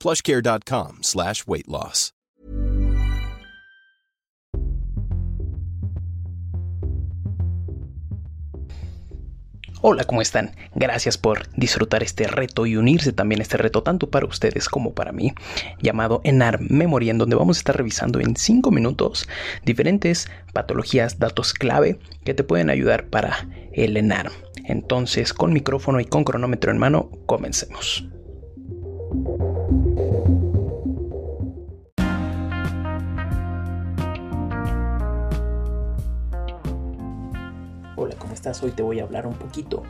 plushcare.com slash weight loss. Hola, ¿cómo están? Gracias por disfrutar este reto y unirse también a este reto tanto para ustedes como para mí, llamado ENAR Memory, en donde vamos a estar revisando en 5 minutos diferentes patologías, datos clave que te pueden ayudar para el ENAR. Entonces, con micrófono y con cronómetro en mano, comencemos. Hoy te voy a hablar un poquito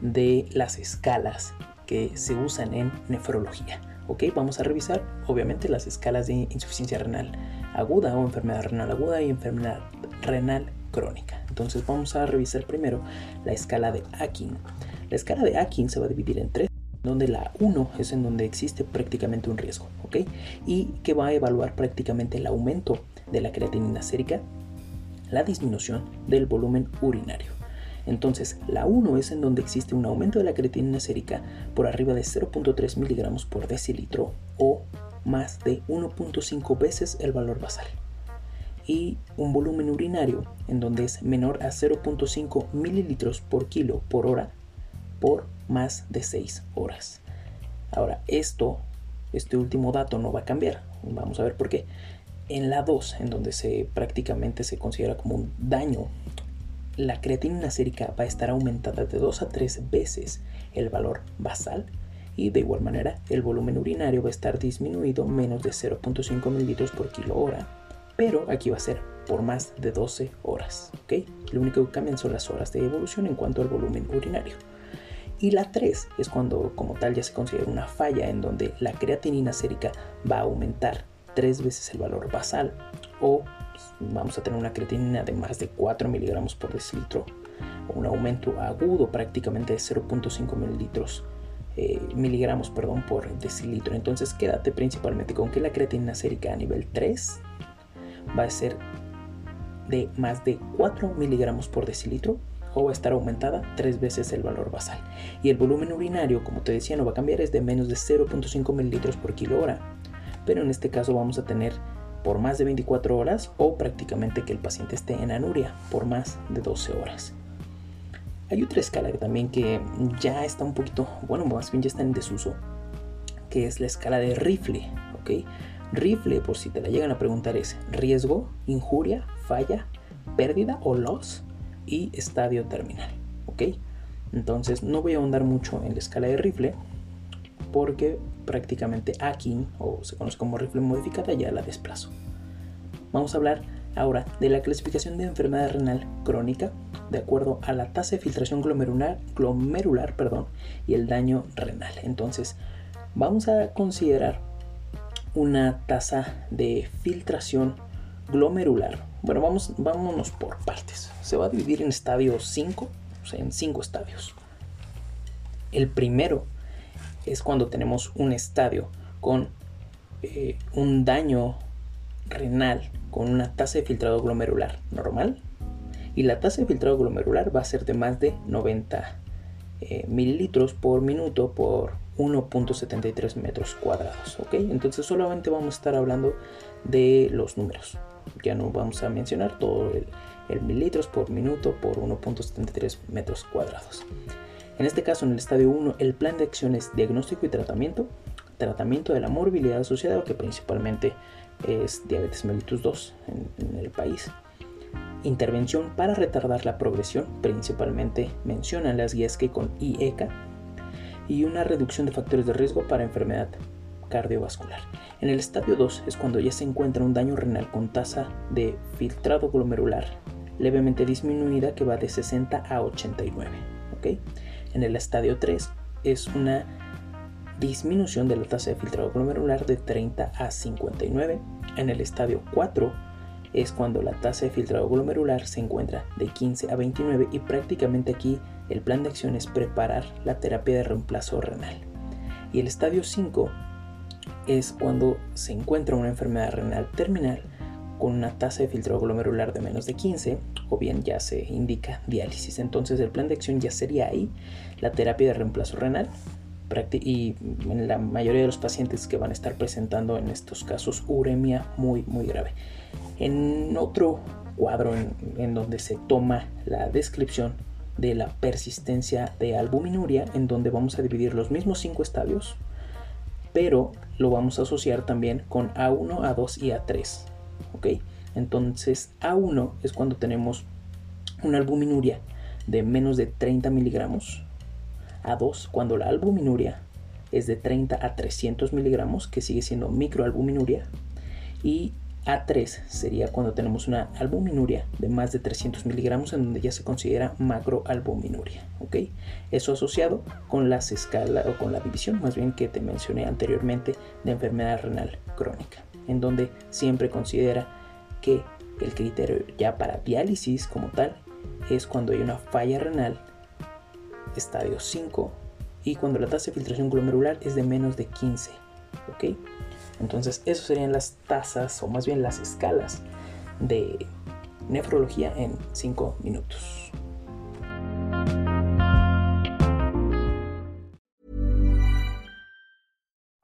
de las escalas que se usan en nefrología. Ok, vamos a revisar obviamente las escalas de insuficiencia renal aguda o enfermedad renal aguda y enfermedad renal crónica. Entonces vamos a revisar primero la escala de Akin. La escala de Akin se va a dividir en tres, donde la 1 es en donde existe prácticamente un riesgo, ¿ok? Y que va a evaluar prácticamente el aumento de la creatinina sérica, la disminución del volumen urinario. Entonces, la 1 es en donde existe un aumento de la creatinina sérica por arriba de 0.3 miligramos por decilitro o más de 1.5 veces el valor basal. Y un volumen urinario en donde es menor a 0.5 mililitros por kilo por hora por más de 6 horas. Ahora, esto, este último dato no va a cambiar. Vamos a ver por qué. En la 2, en donde se prácticamente se considera como un daño, la creatinina sérica va a estar aumentada de 2 a 3 veces el valor basal y de igual manera el volumen urinario va a estar disminuido menos de 0.5 mililitros por kilo hora, pero aquí va a ser por más de 12 horas. ¿ok? Lo único que cambian son las horas de evolución en cuanto al volumen urinario. Y la 3 es cuando como tal ya se considera una falla en donde la creatinina sérica va a aumentar tres veces el valor basal o pues, vamos a tener una creatinina de más de 4 miligramos por decilitro un aumento agudo prácticamente de 0.5 mililitros eh, miligramos perdón, por decilitro. Entonces quédate principalmente con que la creatinina sérica a nivel 3 va a ser de más de 4 miligramos por decilitro o va a estar aumentada tres veces el valor basal. Y el volumen urinario, como te decía, no va a cambiar, es de menos de 0.5 mililitros por kilo hora pero en este caso vamos a tener por más de 24 horas o prácticamente que el paciente esté en anuria por más de 12 horas. Hay otra escala también que ya está un poquito, bueno, más bien ya está en desuso, que es la escala de rifle, ¿ok? Rifle, por si te la llegan a preguntar, es riesgo, injuria, falla, pérdida o loss y estadio terminal, ¿ok? Entonces no voy a ahondar mucho en la escala de rifle porque prácticamente Akin, o se conoce como rifle modificada, ya la desplazo. Vamos a hablar ahora de la clasificación de enfermedad renal crónica de acuerdo a la tasa de filtración glomerular, glomerular perdón, y el daño renal. Entonces, vamos a considerar una tasa de filtración glomerular. Bueno, vamos, vámonos por partes. Se va a dividir en estadios 5, o sea, en 5 estadios. El primero es cuando tenemos un estadio con eh, un daño renal con una tasa de filtrado glomerular normal y la tasa de filtrado glomerular va a ser de más de 90 eh, mililitros por minuto por 1.73 metros cuadrados. ¿ok? Entonces solamente vamos a estar hablando de los números. Ya no vamos a mencionar todo el, el mililitros por minuto por 1.73 metros cuadrados. En este caso, en el estadio 1, el plan de acción es diagnóstico y tratamiento, tratamiento de la morbilidad asociada, que principalmente es diabetes mellitus 2 en, en el país. Intervención para retardar la progresión, principalmente mencionan las guías que con IECA, y una reducción de factores de riesgo para enfermedad cardiovascular. En el estadio 2 es cuando ya se encuentra un daño renal con tasa de filtrado glomerular levemente disminuida que va de 60 a 89. ¿ok? En el estadio 3 es una disminución de la tasa de filtrado glomerular de 30 a 59. En el estadio 4 es cuando la tasa de filtrado glomerular se encuentra de 15 a 29 y prácticamente aquí el plan de acción es preparar la terapia de reemplazo renal. Y el estadio 5 es cuando se encuentra una enfermedad renal terminal con una tasa de filtrado glomerular de menos de 15 o bien ya se indica diálisis. Entonces el plan de acción ya sería ahí la terapia de reemplazo renal y en la mayoría de los pacientes que van a estar presentando en estos casos uremia muy muy grave. En otro cuadro en, en donde se toma la descripción de la persistencia de albuminuria en donde vamos a dividir los mismos cinco estadios pero lo vamos a asociar también con A1, A2 y A3 ¿ok? Entonces A1 es cuando tenemos una albuminuria de menos de 30 miligramos. A2 cuando la albuminuria es de 30 a 300 miligramos, que sigue siendo microalbuminuria. Y A3 sería cuando tenemos una albuminuria de más de 300 miligramos, en donde ya se considera macroalbuminuria. ¿ok? Eso asociado con las escalas o con la división, más bien que te mencioné anteriormente, de enfermedad renal crónica en donde siempre considera que el criterio ya para diálisis como tal es cuando hay una falla renal, estadio 5, y cuando la tasa de filtración glomerular es de menos de 15. ¿Ok? Entonces, esas serían las tasas, o más bien las escalas de nefrología en 5 minutos.